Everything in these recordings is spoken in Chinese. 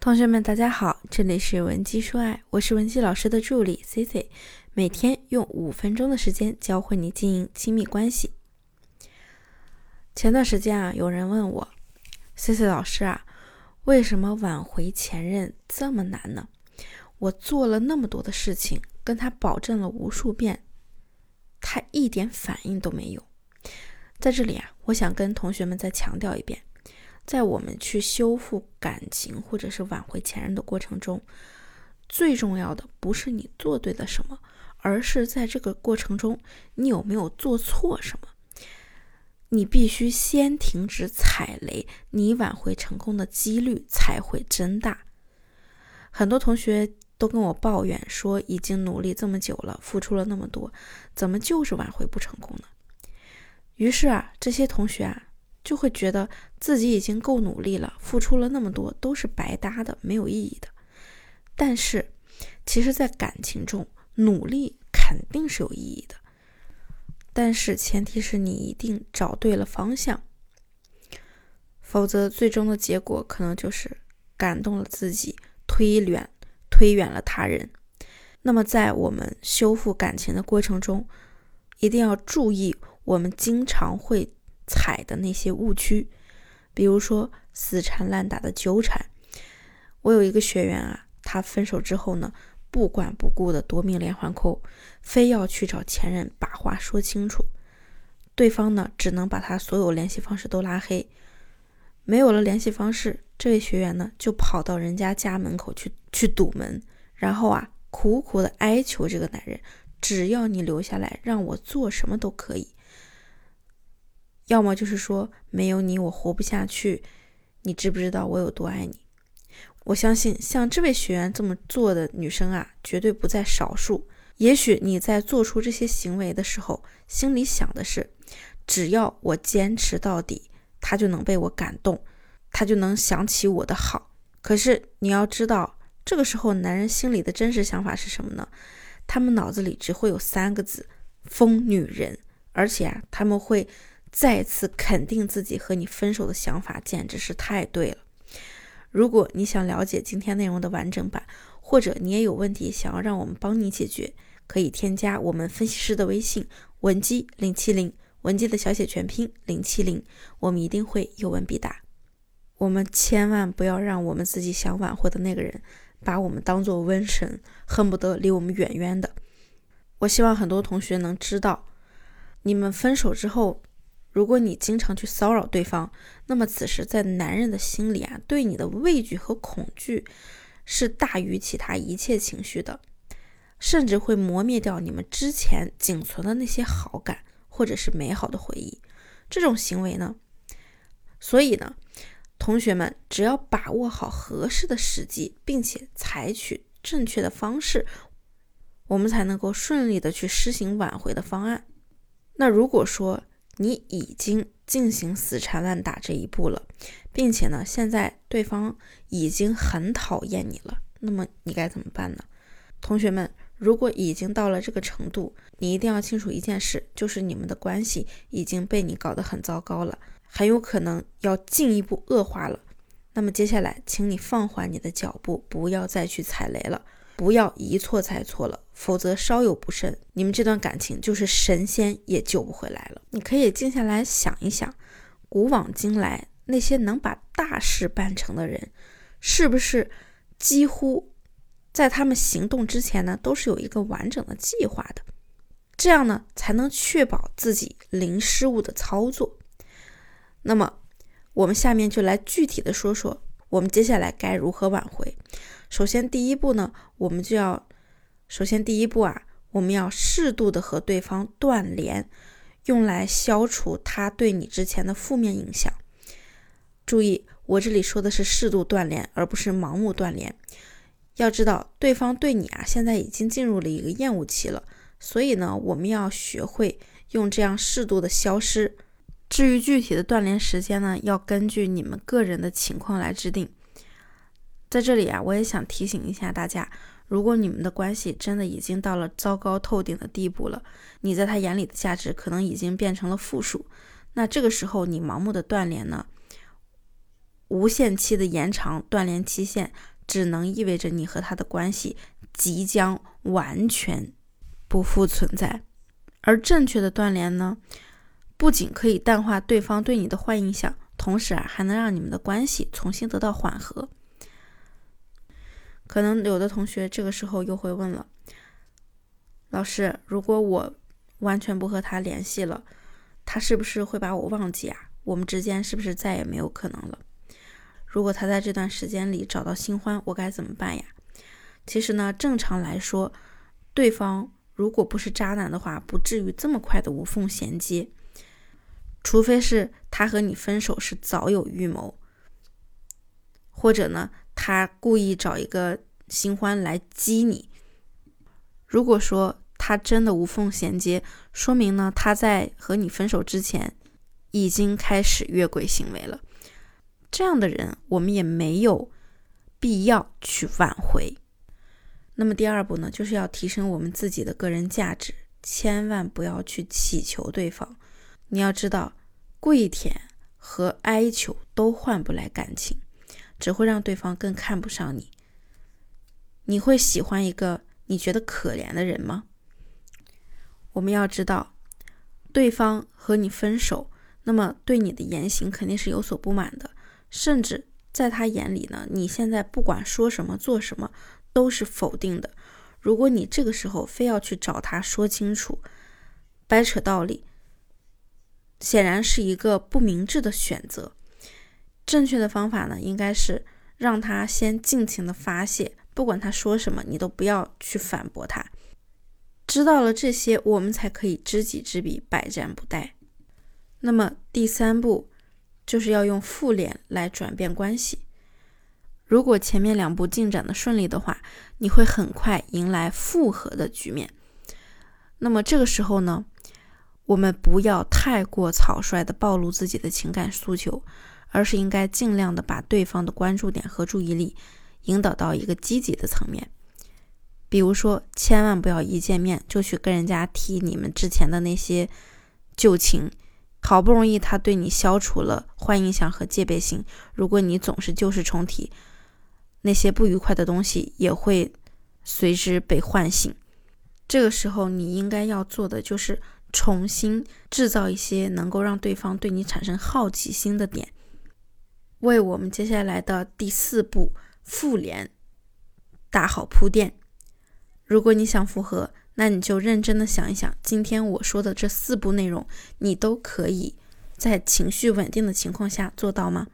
同学们，大家好，这里是文姬说爱，我是文姬老师的助理 C C，每天用五分钟的时间教会你经营亲密关系。前段时间啊，有人问我，C C 老师啊，为什么挽回前任这么难呢？我做了那么多的事情，跟他保证了无数遍，他一点反应都没有。在这里啊，我想跟同学们再强调一遍。在我们去修复感情或者是挽回前任的过程中，最重要的不是你做对了什么，而是在这个过程中你有没有做错什么。你必须先停止踩雷，你挽回成功的几率才会增大。很多同学都跟我抱怨说，已经努力这么久了，付出了那么多，怎么就是挽回不成功呢？于是啊，这些同学啊。就会觉得自己已经够努力了，付出了那么多都是白搭的，没有意义的。但是，其实，在感情中，努力肯定是有意义的。但是，前提是你一定找对了方向，否则最终的结果可能就是感动了自己，推远推远了他人。那么，在我们修复感情的过程中，一定要注意，我们经常会。踩的那些误区，比如说死缠烂打的纠缠。我有一个学员啊，他分手之后呢，不管不顾的夺命连环扣，非要去找前任把话说清楚。对方呢，只能把他所有联系方式都拉黑。没有了联系方式，这位学员呢，就跑到人家家门口去去堵门，然后啊，苦苦的哀求这个男人，只要你留下来，让我做什么都可以。要么就是说没有你我活不下去，你知不知道我有多爱你？我相信像这位学员这么做的女生啊，绝对不在少数。也许你在做出这些行为的时候，心里想的是，只要我坚持到底，他就能被我感动，他就能想起我的好。可是你要知道，这个时候男人心里的真实想法是什么呢？他们脑子里只会有三个字：疯女人。而且啊，他们会。再次肯定自己和你分手的想法简直是太对了。如果你想了解今天内容的完整版，或者你也有问题想要让我们帮你解决，可以添加我们分析师的微信文姬零七零，文姬的小写全拼零七零，我们一定会有问必答。我们千万不要让我们自己想挽回的那个人把我们当做瘟神，恨不得离我们远远的。我希望很多同学能知道，你们分手之后。如果你经常去骚扰对方，那么此时在男人的心里啊，对你的畏惧和恐惧是大于其他一切情绪的，甚至会磨灭掉你们之前仅存的那些好感或者是美好的回忆。这种行为呢，所以呢，同学们只要把握好合适的时机，并且采取正确的方式，我们才能够顺利的去施行挽回的方案。那如果说，你已经进行死缠烂打这一步了，并且呢，现在对方已经很讨厌你了，那么你该怎么办呢？同学们，如果已经到了这个程度，你一定要清楚一件事，就是你们的关系已经被你搞得很糟糕了，很有可能要进一步恶化了。那么接下来，请你放缓你的脚步，不要再去踩雷了。不要一错再错了，否则稍有不慎，你们这段感情就是神仙也救不回来了。你可以静下来想一想，古往今来那些能把大事办成的人，是不是几乎在他们行动之前呢，都是有一个完整的计划的？这样呢，才能确保自己零失误的操作。那么，我们下面就来具体的说说，我们接下来该如何挽回。首先，第一步呢，我们就要，首先第一步啊，我们要适度的和对方断联，用来消除他对你之前的负面影响。注意，我这里说的是适度断联，而不是盲目断联。要知道，对方对你啊，现在已经进入了一个厌恶期了，所以呢，我们要学会用这样适度的消失。至于具体的断联时间呢，要根据你们个人的情况来制定。在这里啊，我也想提醒一下大家，如果你们的关系真的已经到了糟糕透顶的地步了，你在他眼里的价值可能已经变成了负数，那这个时候你盲目的断联呢，无限期的延长断联期限，只能意味着你和他的关系即将完全不复存在。而正确的断联呢，不仅可以淡化对方对你的坏印象，同时啊，还能让你们的关系重新得到缓和。可能有的同学这个时候又会问了：老师，如果我完全不和他联系了，他是不是会把我忘记啊？我们之间是不是再也没有可能了？如果他在这段时间里找到新欢，我该怎么办呀？其实呢，正常来说，对方。如果不是渣男的话，不至于这么快的无缝衔接。除非是他和你分手是早有预谋，或者呢，他故意找一个新欢来激你。如果说他真的无缝衔接，说明呢，他在和你分手之前已经开始越轨行为了。这样的人，我们也没有必要去挽回。那么第二步呢，就是要提升我们自己的个人价值，千万不要去乞求对方。你要知道，跪舔和哀求都换不来感情，只会让对方更看不上你。你会喜欢一个你觉得可怜的人吗？我们要知道，对方和你分手，那么对你的言行肯定是有所不满的，甚至在他眼里呢，你现在不管说什么做什么。都是否定的。如果你这个时候非要去找他说清楚、掰扯道理，显然是一个不明智的选择。正确的方法呢，应该是让他先尽情的发泄，不管他说什么，你都不要去反驳他。知道了这些，我们才可以知己知彼，百战不殆。那么第三步，就是要用复联来转变关系。如果前面两步进展的顺利的话，你会很快迎来复合的局面。那么这个时候呢，我们不要太过草率的暴露自己的情感诉求，而是应该尽量的把对方的关注点和注意力引导到一个积极的层面。比如说，千万不要一见面就去跟人家提你们之前的那些旧情。好不容易他对你消除了坏印象和戒备心，如果你总是旧事重提。那些不愉快的东西也会随之被唤醒。这个时候，你应该要做的就是重新制造一些能够让对方对你产生好奇心的点，为我们接下来的第四步复联打好铺垫。如果你想复合，那你就认真的想一想，今天我说的这四步内容，你都可以在情绪稳定的情况下做到吗？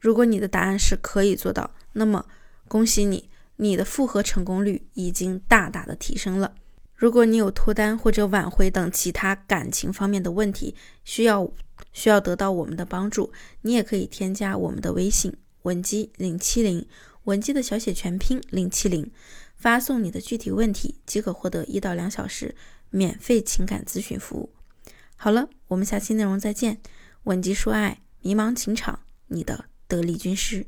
如果你的答案是可以做到，那么恭喜你，你的复合成功率已经大大的提升了。如果你有脱单或者挽回等其他感情方面的问题，需要需要得到我们的帮助，你也可以添加我们的微信文姬零七零，文姬的小写全拼零七零，发送你的具体问题即可获得一到两小时免费情感咨询服务。好了，我们下期内容再见。文姬说爱，迷茫情场，你的。得力军师。